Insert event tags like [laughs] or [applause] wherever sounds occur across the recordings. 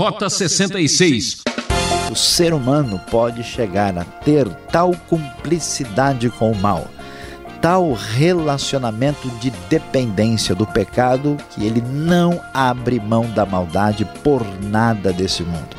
Rota 66. O ser humano pode chegar a ter tal cumplicidade com o mal, tal relacionamento de dependência do pecado, que ele não abre mão da maldade por nada desse mundo.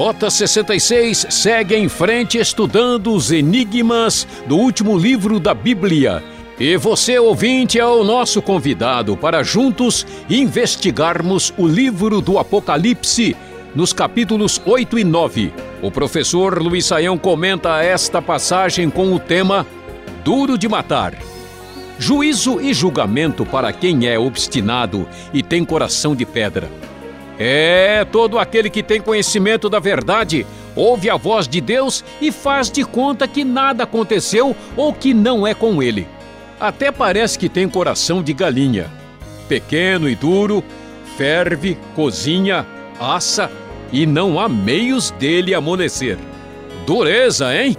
Rota 66 segue em frente estudando os enigmas do último livro da Bíblia. E você, ouvinte, é o nosso convidado para juntos investigarmos o livro do Apocalipse nos capítulos 8 e 9. O professor Luiz Saião comenta esta passagem com o tema Duro de Matar. Juízo e julgamento para quem é obstinado e tem coração de pedra. É, todo aquele que tem conhecimento da verdade ouve a voz de Deus e faz de conta que nada aconteceu ou que não é com ele. Até parece que tem coração de galinha. Pequeno e duro, ferve, cozinha, assa e não há meios dele amolecer. Dureza, hein?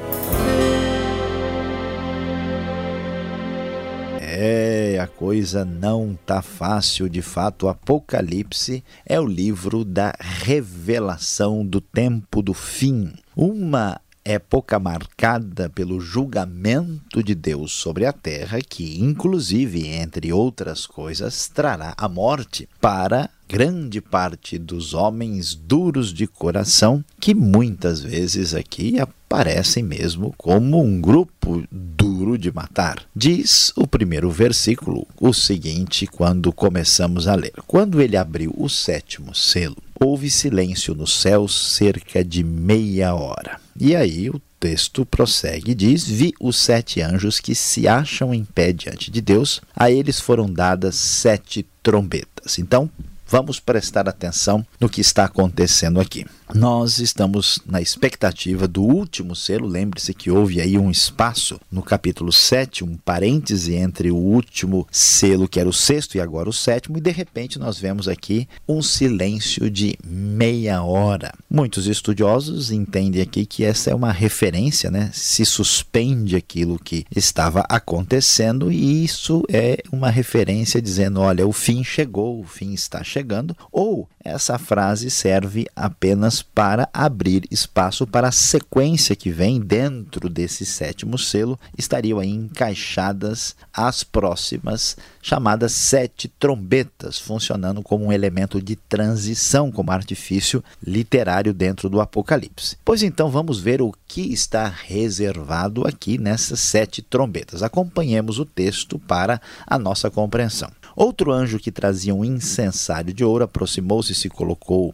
É, a coisa não tá fácil, de fato. O Apocalipse é o livro da revelação do tempo do fim. Uma época marcada pelo julgamento de Deus sobre a terra, que, inclusive, entre outras coisas, trará a morte para grande parte dos homens duros de coração, que muitas vezes aqui aparecem mesmo como um grupo duro de matar. Diz o primeiro versículo o seguinte, quando começamos a ler: Quando ele abriu o sétimo selo, houve silêncio no céu cerca de meia hora. E aí o texto prossegue e diz: Vi os sete anjos que se acham em pé diante de Deus, a eles foram dadas sete trombetas. Então, vamos prestar atenção no que está acontecendo aqui. Nós estamos na expectativa do último selo. Lembre-se que houve aí um espaço no capítulo 7, um parêntese entre o último selo, que era o sexto, e agora o sétimo, e de repente nós vemos aqui um silêncio de meia hora. Muitos estudiosos entendem aqui que essa é uma referência, né? Se suspende aquilo que estava acontecendo, e isso é uma referência dizendo: olha, o fim chegou, o fim está chegando chegando, ou essa frase serve apenas para abrir espaço para a sequência que vem dentro desse sétimo selo, estariam aí encaixadas as próximas chamadas sete trombetas, funcionando como um elemento de transição, como artifício literário dentro do Apocalipse. Pois então vamos ver o que está reservado aqui nessas sete trombetas. Acompanhemos o texto para a nossa compreensão. Outro anjo que trazia um incensário de ouro aproximou-se e se colocou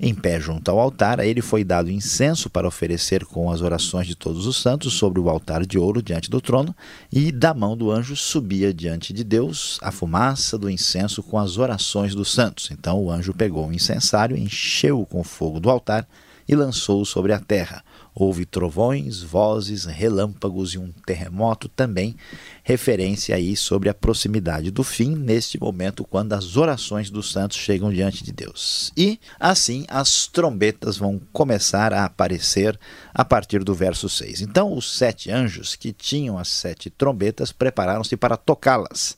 em pé junto ao altar. A ele foi dado incenso para oferecer com as orações de todos os santos sobre o altar de ouro diante do trono, e da mão do anjo subia diante de Deus a fumaça do incenso com as orações dos santos. Então o anjo pegou o incensário, encheu-o com fogo do altar e lançou-o sobre a terra. Houve trovões, vozes, relâmpagos e um terremoto também, referência aí sobre a proximidade do fim, neste momento, quando as orações dos santos chegam diante de Deus. E, assim, as trombetas vão começar a aparecer a partir do verso 6. Então, os sete anjos que tinham as sete trombetas prepararam-se para tocá-las.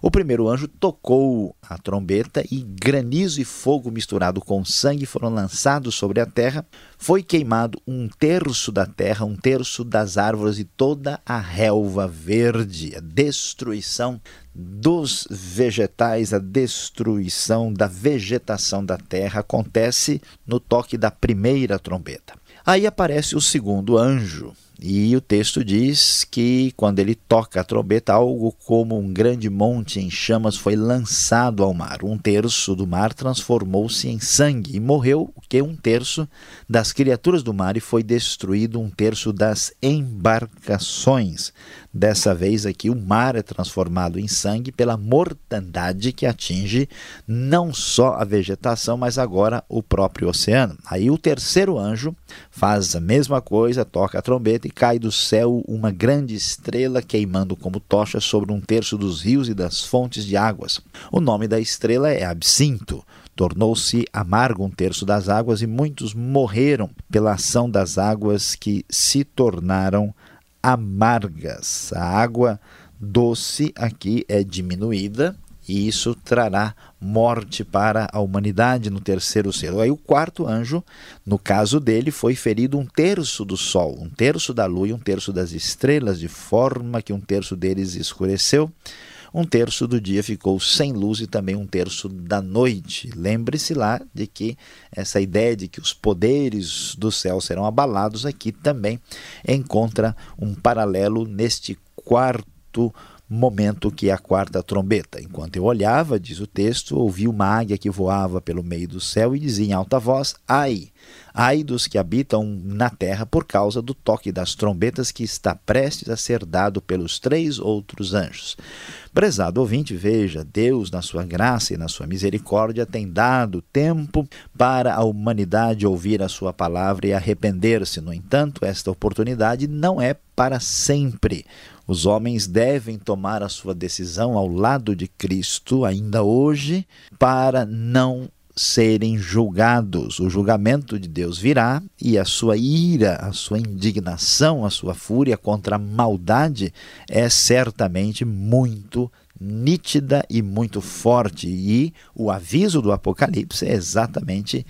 O primeiro anjo tocou a trombeta e granizo e fogo misturado com sangue foram lançados sobre a terra. Foi queimado um terço da terra, um terço das árvores e toda a relva verde. A destruição dos vegetais, a destruição da vegetação da terra acontece no toque da primeira trombeta. Aí aparece o segundo anjo. E o texto diz que quando ele toca a trombeta, algo como um grande monte em chamas foi lançado ao mar. Um terço do mar transformou-se em sangue e morreu que um terço das criaturas do mar e foi destruído um terço das embarcações. Dessa vez aqui o mar é transformado em sangue pela mortandade que atinge não só a vegetação, mas agora o próprio oceano. Aí o terceiro anjo faz a mesma coisa, toca a trombeta e cai do céu uma grande estrela queimando como tocha sobre um terço dos rios e das fontes de águas. O nome da estrela é Absinto. Tornou-se amargo um terço das águas e muitos morreram pela ação das águas que se tornaram amargas. A água doce aqui é diminuída e isso trará morte para a humanidade no terceiro selo. Aí o quarto anjo, no caso dele, foi ferido um terço do sol, um terço da lua e um terço das estrelas, de forma que um terço deles escureceu. Um terço do dia ficou sem luz e também um terço da noite. Lembre-se lá de que essa ideia de que os poderes do céu serão abalados aqui também encontra um paralelo neste quarto momento que é a quarta trombeta. Enquanto eu olhava, diz o texto, ouvi uma águia que voava pelo meio do céu e dizia em alta voz: Ai! Ai dos que habitam na terra por causa do toque das trombetas que está prestes a ser dado pelos três outros anjos. Prezado ouvinte, veja, Deus, na sua graça e na sua misericórdia, tem dado tempo para a humanidade ouvir a sua palavra e arrepender-se. No entanto, esta oportunidade não é para sempre. Os homens devem tomar a sua decisão ao lado de Cristo ainda hoje para não serem julgados. O julgamento de Deus virá e a sua ira, a sua indignação, a sua fúria contra a maldade é certamente muito nítida e muito forte. E o aviso do Apocalipse é exatamente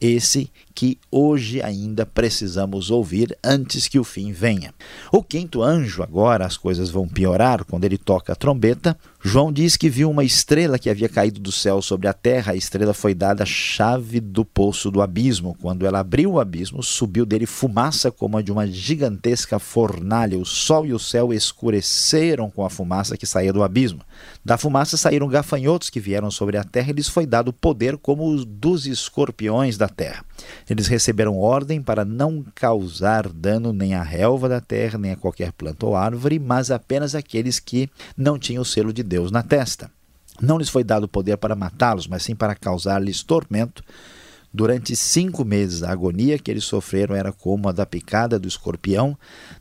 esse que hoje ainda precisamos ouvir antes que o fim venha. O quinto anjo, agora as coisas vão piorar quando ele toca a trombeta. João diz que viu uma estrela que havia caído do céu sobre a terra. A estrela foi dada a chave do poço do abismo. Quando ela abriu o abismo, subiu dele fumaça como a de uma gigantesca fornalha. O sol e o céu escureceram com a fumaça que saía do abismo. Da fumaça saíram gafanhotos que vieram sobre a terra e lhes foi dado poder como os dos escorpiões da terra. Eles receberam ordem para não causar dano nem à relva da terra, nem a qualquer planta ou árvore, mas apenas aqueles que não tinham o selo de Deus na testa. Não lhes foi dado poder para matá-los, mas sim para causar-lhes tormento Durante cinco meses, a agonia que eles sofreram era como a da picada do escorpião.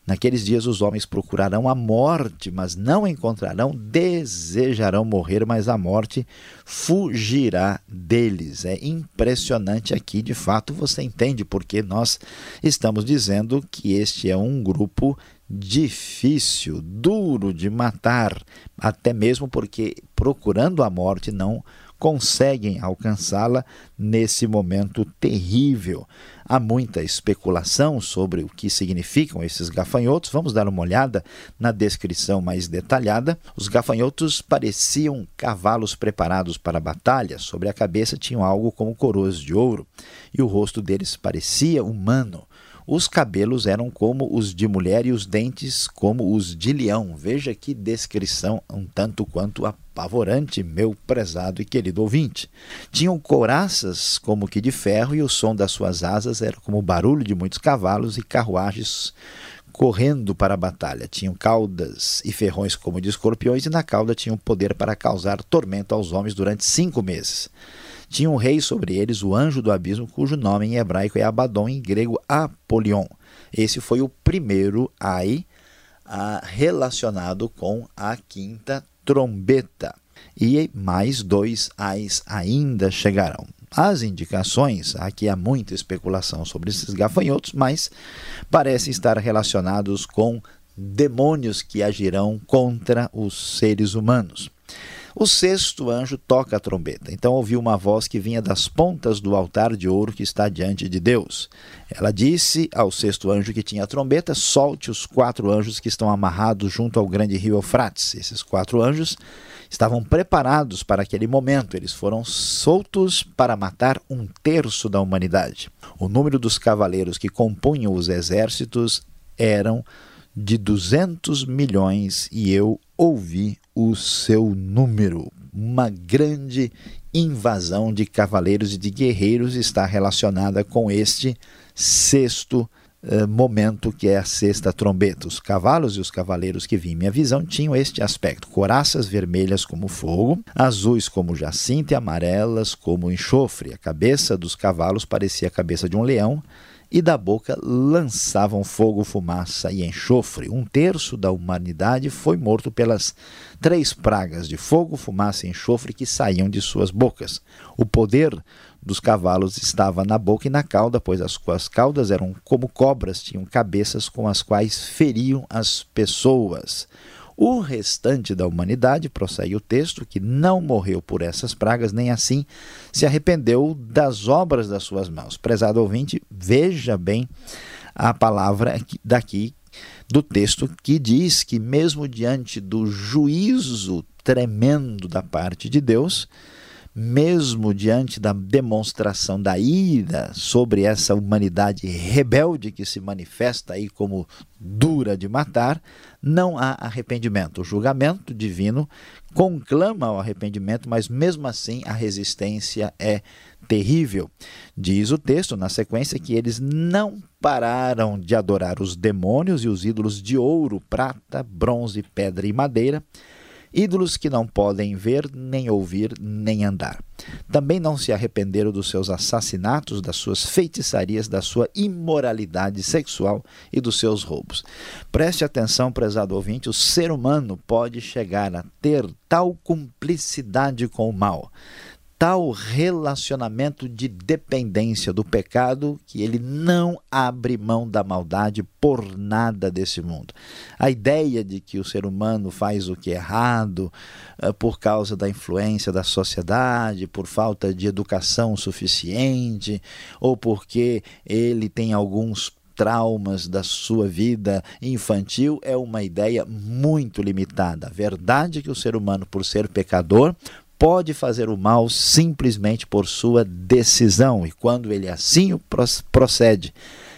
Naqueles dias, os homens procurarão a morte, mas não encontrarão, desejarão morrer, mas a morte fugirá deles. É impressionante aqui, de fato, você entende porque nós estamos dizendo que este é um grupo difícil, duro de matar, até mesmo porque procurando a morte não conseguem alcançá-la nesse momento terrível. Há muita especulação sobre o que significam esses gafanhotos. Vamos dar uma olhada na descrição mais detalhada. Os gafanhotos pareciam cavalos preparados para a batalha. Sobre a cabeça tinham algo como coroas de ouro e o rosto deles parecia humano. Os cabelos eram como os de mulher e os dentes como os de leão. Veja que descrição um tanto quanto apavorante, meu prezado e querido ouvinte. Tinham couraças como que de ferro e o som das suas asas era como o barulho de muitos cavalos e carruagens correndo para a batalha. Tinham caudas e ferrões como de escorpiões e na cauda tinham poder para causar tormento aos homens durante cinco meses. Tinha um rei sobre eles, o anjo do abismo, cujo nome em hebraico é Abaddon, em grego Apolion. Esse foi o primeiro ai relacionado com a quinta trombeta. E mais dois ais ainda chegarão. As indicações, aqui há muita especulação sobre esses gafanhotos, mas parecem estar relacionados com demônios que agirão contra os seres humanos. O sexto anjo toca a trombeta. Então ouviu uma voz que vinha das pontas do altar de ouro que está diante de Deus. Ela disse ao sexto anjo que tinha a trombeta: solte os quatro anjos que estão amarrados junto ao grande rio Eufrates. Esses quatro anjos estavam preparados para aquele momento. Eles foram soltos para matar um terço da humanidade. O número dos cavaleiros que compunham os exércitos eram de 200 milhões e eu ouvi o seu número. Uma grande invasão de cavaleiros e de guerreiros está relacionada com este sexto eh, momento que é a sexta trombeta. Os cavalos e os cavaleiros que vi em minha visão tinham este aspecto: coraças vermelhas como fogo, azuis como jacinto e amarelas como enxofre. A cabeça dos cavalos parecia a cabeça de um leão e da boca lançavam fogo, fumaça e enxofre. Um terço da humanidade foi morto pelas três pragas de fogo, fumaça e enxofre que saíam de suas bocas. O poder dos cavalos estava na boca e na cauda, pois as, as caudas eram como cobras, tinham cabeças com as quais feriam as pessoas. O restante da humanidade, prossegue o texto, que não morreu por essas pragas, nem assim se arrependeu das obras das suas mãos. Prezado ouvinte, veja bem a palavra daqui do texto que diz que, mesmo diante do juízo tremendo da parte de Deus, mesmo diante da demonstração da ira sobre essa humanidade rebelde que se manifesta aí como dura de matar, não há arrependimento. O julgamento divino conclama o arrependimento, mas mesmo assim a resistência é terrível. Diz o texto na sequência que eles não pararam de adorar os demônios e os ídolos de ouro, prata, bronze, pedra e madeira ídolos que não podem ver, nem ouvir, nem andar. Também não se arrependeram dos seus assassinatos, das suas feitiçarias, da sua imoralidade sexual e dos seus roubos. Preste atenção, prezado ouvinte: o ser humano pode chegar a ter tal cumplicidade com o mal, tal relacionamento de dependência do pecado que ele não abre mão da maldade por nada desse mundo. A ideia de que o ser humano faz o que é errado uh, por causa da influência da sociedade, por falta de educação suficiente, ou porque ele tem alguns traumas da sua vida infantil é uma ideia muito limitada. A verdade é que o ser humano, por ser pecador, pode fazer o mal simplesmente por sua decisão, e quando ele assim procede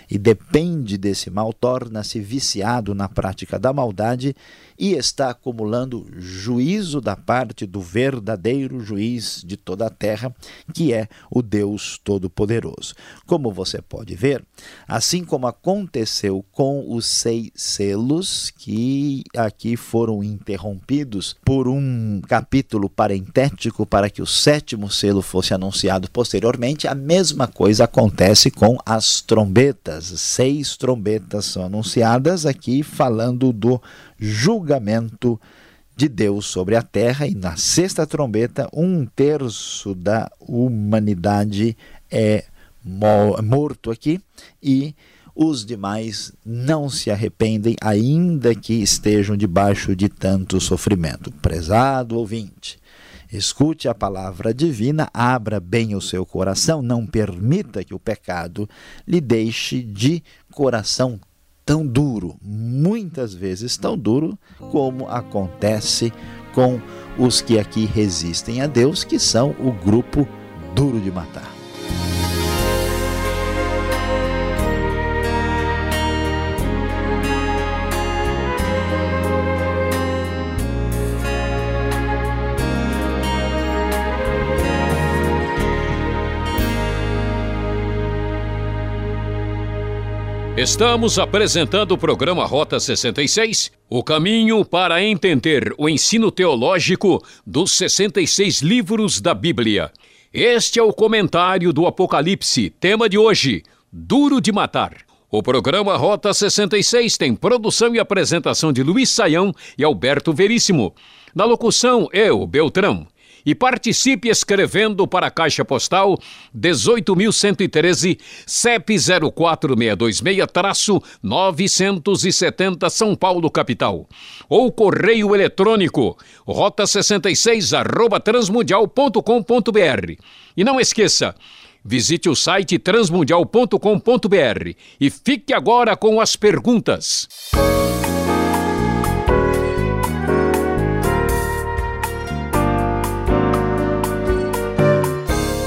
e depende desse mal, torna-se viciado na prática da maldade e está acumulando juízo da parte do verdadeiro juiz de toda a terra, que é o Deus Todo-Poderoso. Como você pode ver, assim como aconteceu com os seis selos, que aqui foram interrompidos por um capítulo parentético para que o sétimo selo fosse anunciado posteriormente, a mesma coisa acontece com as trombetas. Seis trombetas são anunciadas aqui falando do julgamento de Deus sobre a terra, e na sexta trombeta, um terço da humanidade é morto aqui, e os demais não se arrependem, ainda que estejam debaixo de tanto sofrimento. Prezado ouvinte, escute a palavra divina, abra bem o seu coração, não permita que o pecado lhe deixe de coração tão duro, muitas vezes tão duro, como acontece com os que aqui resistem a Deus, que são o grupo duro de matar. Estamos apresentando o programa Rota 66, o caminho para entender o ensino teológico dos 66 livros da Bíblia. Este é o comentário do Apocalipse, tema de hoje: Duro de Matar. O programa Rota 66 tem produção e apresentação de Luiz Saião e Alberto Veríssimo. Na locução, eu, Beltrão e participe escrevendo para a Caixa Postal 18.113, CEP 04626-970 São Paulo, capital. Ou correio eletrônico rota 66 arroba transmundial.com.br. E não esqueça, visite o site transmundial.com.br e fique agora com as perguntas.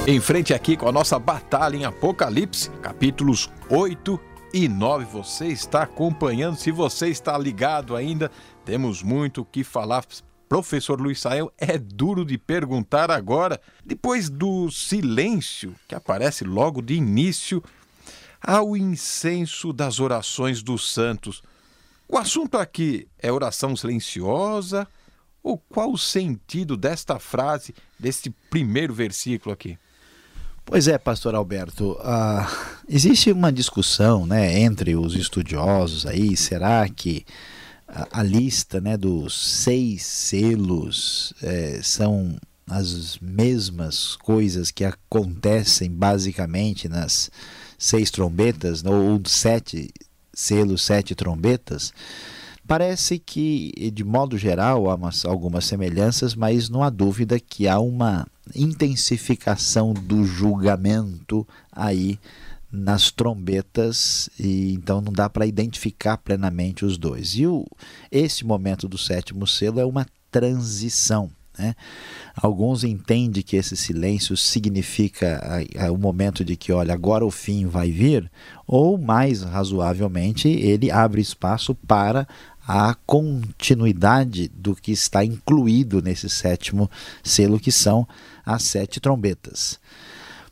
Em frente aqui com a nossa batalha em Apocalipse, capítulos 8 e 9. Você está acompanhando, se você está ligado ainda, temos muito o que falar. Professor Luiz Sael, é duro de perguntar agora, depois do silêncio que aparece logo de início, ao incenso das orações dos santos. O assunto aqui é oração silenciosa? Ou qual o sentido desta frase, deste primeiro versículo aqui? Pois é, pastor Alberto, uh, existe uma discussão né, entre os estudiosos aí, será que a, a lista né, dos seis selos é, são as mesmas coisas que acontecem basicamente nas seis trombetas, ou sete selos, sete trombetas? Parece que, de modo geral, há umas, algumas semelhanças, mas não há dúvida que há uma intensificação do julgamento aí nas trombetas e então não dá para identificar plenamente os dois. E o, esse momento do sétimo selo é uma transição. Né? Alguns entendem que esse silêncio significa o momento de que, olha, agora o fim vai vir, ou mais razoavelmente, ele abre espaço para a continuidade do que está incluído nesse sétimo selo, que são as sete trombetas.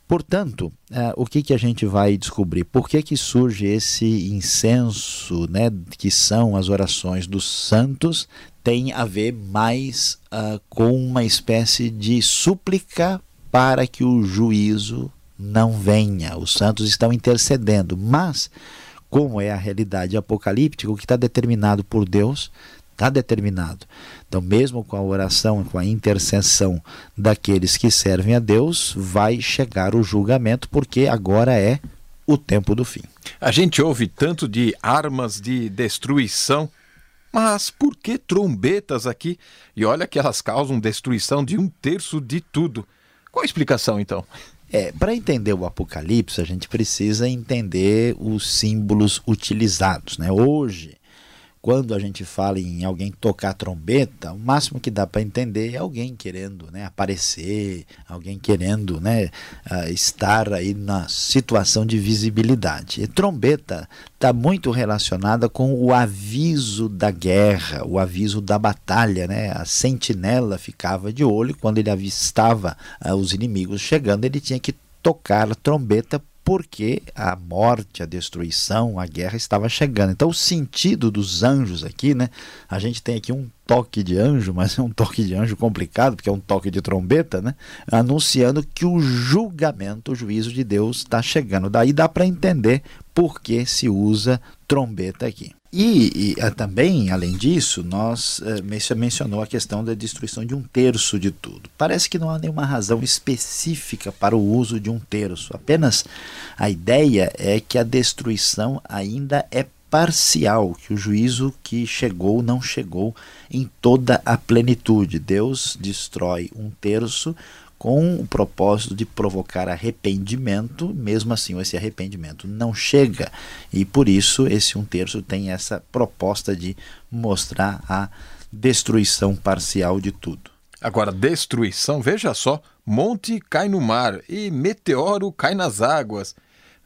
Portanto, uh, o que, que a gente vai descobrir? Por que, que surge esse incenso, né, que são as orações dos santos, tem a ver mais uh, com uma espécie de súplica para que o juízo não venha. Os santos estão intercedendo, mas como é a realidade apocalíptica, o que está determinado por Deus está determinado. Então, mesmo com a oração, com a intercessão daqueles que servem a Deus, vai chegar o julgamento, porque agora é o tempo do fim. A gente ouve tanto de armas de destruição, mas por que trombetas aqui? E olha que elas causam destruição de um terço de tudo. Qual a explicação então? É, para entender o Apocalipse, a gente precisa entender os símbolos utilizados. Né? Hoje, quando a gente fala em alguém tocar trombeta, o máximo que dá para entender é alguém querendo né, aparecer, alguém querendo né, uh, estar aí na situação de visibilidade. E trombeta está muito relacionada com o aviso da guerra, o aviso da batalha. Né? A sentinela ficava de olho quando ele avistava uh, os inimigos chegando, ele tinha que tocar a trombeta porque a morte, a destruição, a guerra estava chegando. Então, o sentido dos anjos aqui, né? A gente tem aqui um toque de anjo, [laughs] mas é um toque de anjo complicado, porque é um toque de trombeta, né? Anunciando que o julgamento, o juízo de Deus está chegando. Daí dá para entender por que se usa trombeta aqui. E, e, eh, também, além disso, nós uh, mencionou a questão da destruição de um terço de tudo. Parece que não há nenhuma razão específica para o uso de um terço. Apenas a ideia é que a destruição ainda é parcial, que o juízo que chegou não chegou em toda a plenitude. Deus destrói um terço com o propósito de provocar arrependimento, mesmo assim esse arrependimento não chega. E por isso esse um terço tem essa proposta de mostrar a destruição parcial de tudo. Agora, destruição, veja só, monte cai no mar e meteoro cai nas águas.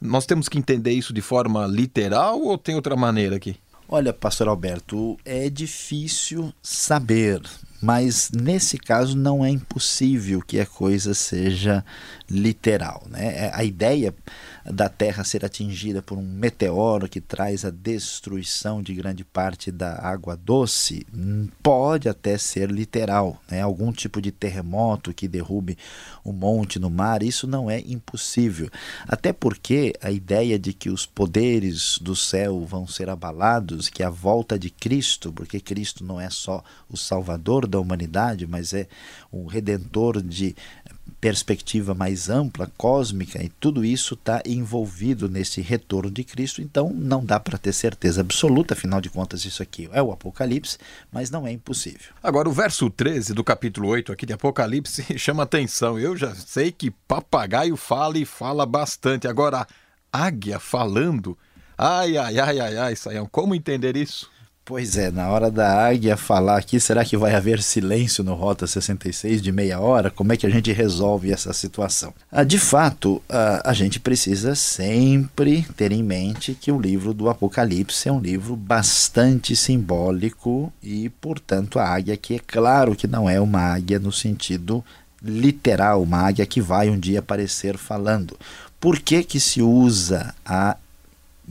Nós temos que entender isso de forma literal ou tem outra maneira aqui? Olha, pastor Alberto, é difícil saber mas nesse caso não é impossível que a coisa seja literal. Né? É, a ideia da Terra ser atingida por um meteoro que traz a destruição de grande parte da água doce hum, pode até ser literal. Né? Algum tipo de terremoto que derrube um monte no mar, isso não é impossível. Até porque a ideia de que os poderes do céu vão ser abalados, que a volta de Cristo, porque Cristo não é só o Salvador da humanidade, mas é o Redentor de perspectiva mais ampla, cósmica, e tudo isso está envolvido nesse retorno de Cristo, então não dá para ter certeza absoluta, afinal de contas, isso aqui é o Apocalipse, mas não é impossível. Agora, o verso 13 do capítulo 8 aqui de Apocalipse [laughs] chama atenção. Eu já sei que papagaio fala e fala bastante. Agora, águia falando. Ai, ai, ai, ai, ai, Saião, como entender isso? Pois é, na hora da águia falar aqui, será que vai haver silêncio no Rota 66 de meia hora? Como é que a gente resolve essa situação? Ah, de fato, ah, a gente precisa sempre ter em mente que o livro do Apocalipse é um livro bastante simbólico e, portanto, a águia aqui é claro que não é uma águia no sentido literal, uma águia que vai um dia aparecer falando. Por que, que se usa a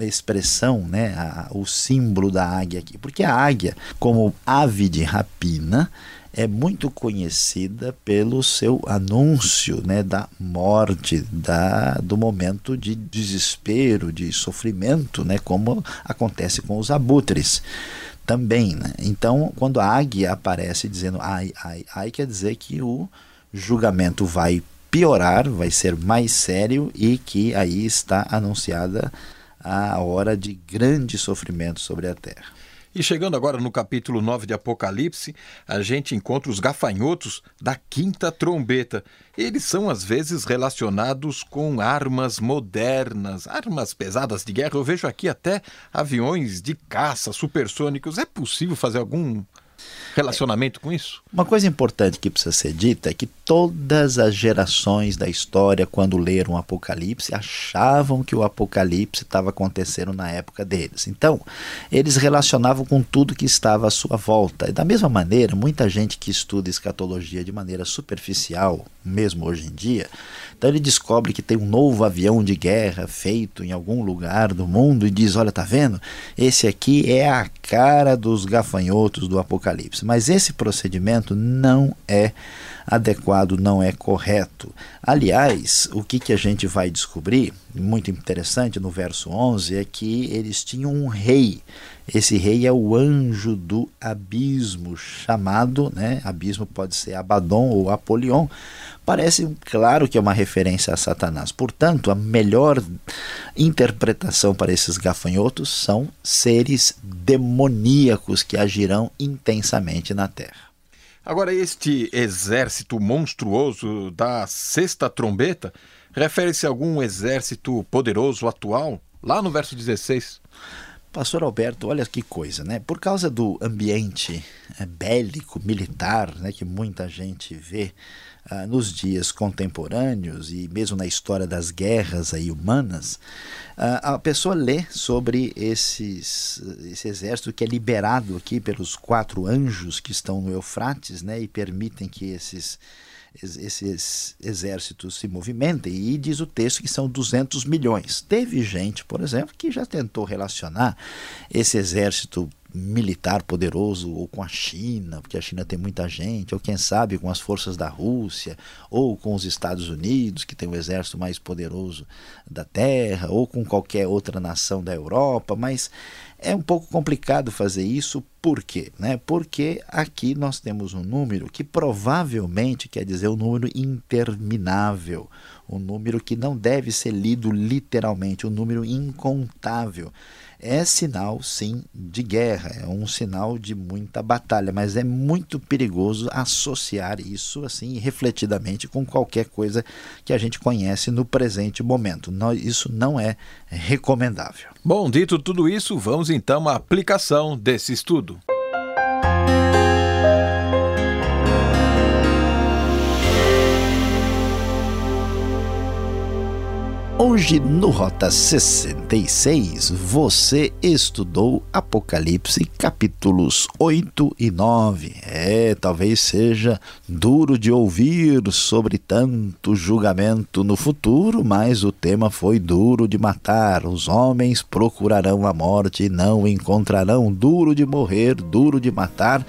expressão, né, a, o símbolo da águia aqui? Porque a águia, como ave de rapina, é muito conhecida pelo seu anúncio né, da morte, da, do momento de desespero, de sofrimento, né, como acontece com os abutres também. Né? Então, quando a águia aparece dizendo ai, ai, ai, quer dizer que o julgamento vai piorar, vai ser mais sério e que aí está anunciada a hora de grande sofrimento sobre a terra. E chegando agora no capítulo 9 de Apocalipse, a gente encontra os gafanhotos da quinta trombeta. Eles são às vezes relacionados com armas modernas, armas pesadas de guerra. Eu vejo aqui até aviões de caça supersônicos. É possível fazer algum relacionamento com isso? Uma coisa importante que precisa ser dita é que todas as gerações da história, quando leram o Apocalipse, achavam que o Apocalipse estava acontecendo na época deles. Então, eles relacionavam com tudo que estava à sua volta. E da mesma maneira, muita gente que estuda escatologia de maneira superficial, mesmo hoje em dia, então ele descobre que tem um novo avião de guerra feito em algum lugar do mundo e diz: Olha, tá vendo? Esse aqui é a cara dos gafanhotos do Apocalipse. Mas esse procedimento não é adequado, não é correto. Aliás, o que, que a gente vai descobrir, muito interessante no verso 11, é que eles tinham um rei. Esse rei é o anjo do abismo, chamado, né? Abismo pode ser Abaddon ou Apolion. Parece claro que é uma referência a Satanás. Portanto, a melhor interpretação para esses gafanhotos são seres demoníacos que agirão intensamente na terra. Agora, este exército monstruoso da sexta trombeta refere-se a algum exército poderoso atual? Lá no verso 16. Pastor Alberto, olha que coisa, né? Por causa do ambiente é, bélico, militar, né, que muita gente vê ah, nos dias contemporâneos e mesmo na história das guerras aí humanas, ah, a pessoa lê sobre esses, esse exército que é liberado aqui pelos quatro anjos que estão no Eufrates né, e permitem que esses esses exércitos se movimentem e diz o texto que são 200 milhões. Teve gente, por exemplo, que já tentou relacionar esse exército militar poderoso, ou com a China, porque a China tem muita gente, ou quem sabe com as forças da Rússia, ou com os Estados Unidos, que tem o exército mais poderoso da Terra, ou com qualquer outra nação da Europa, mas é um pouco complicado fazer isso, por quê? Né? Porque aqui nós temos um número que provavelmente quer dizer um número interminável, um número que não deve ser lido literalmente, um número incontável é sinal, sim, de guerra, é um sinal de muita batalha, mas é muito perigoso associar isso assim refletidamente com qualquer coisa que a gente conhece no presente momento. Isso não é recomendável. Bom, dito tudo isso, vamos então à aplicação desse estudo. Hoje no Rota 66 você estudou Apocalipse capítulos 8 e 9. É, talvez seja duro de ouvir sobre tanto julgamento no futuro, mas o tema foi duro de matar. Os homens procurarão a morte e não encontrarão. Duro de morrer, duro de matar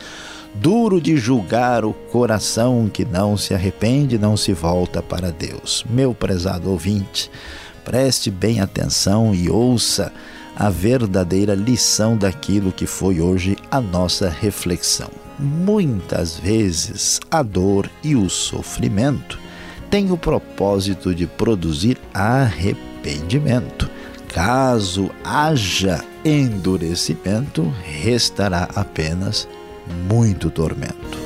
duro de julgar o coração que não se arrepende, não se volta para Deus. Meu prezado ouvinte, preste bem atenção e ouça a verdadeira lição daquilo que foi hoje a nossa reflexão. Muitas vezes a dor e o sofrimento têm o propósito de produzir arrependimento. Caso haja endurecimento, restará apenas muito tormento.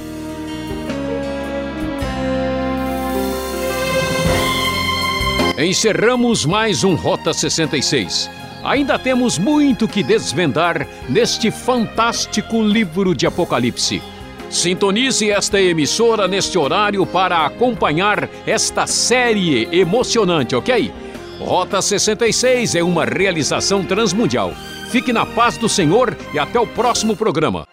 Encerramos mais um Rota 66. Ainda temos muito que desvendar neste fantástico livro de Apocalipse. Sintonize esta emissora neste horário para acompanhar esta série emocionante, ok? Rota 66 é uma realização transmundial. Fique na paz do Senhor e até o próximo programa.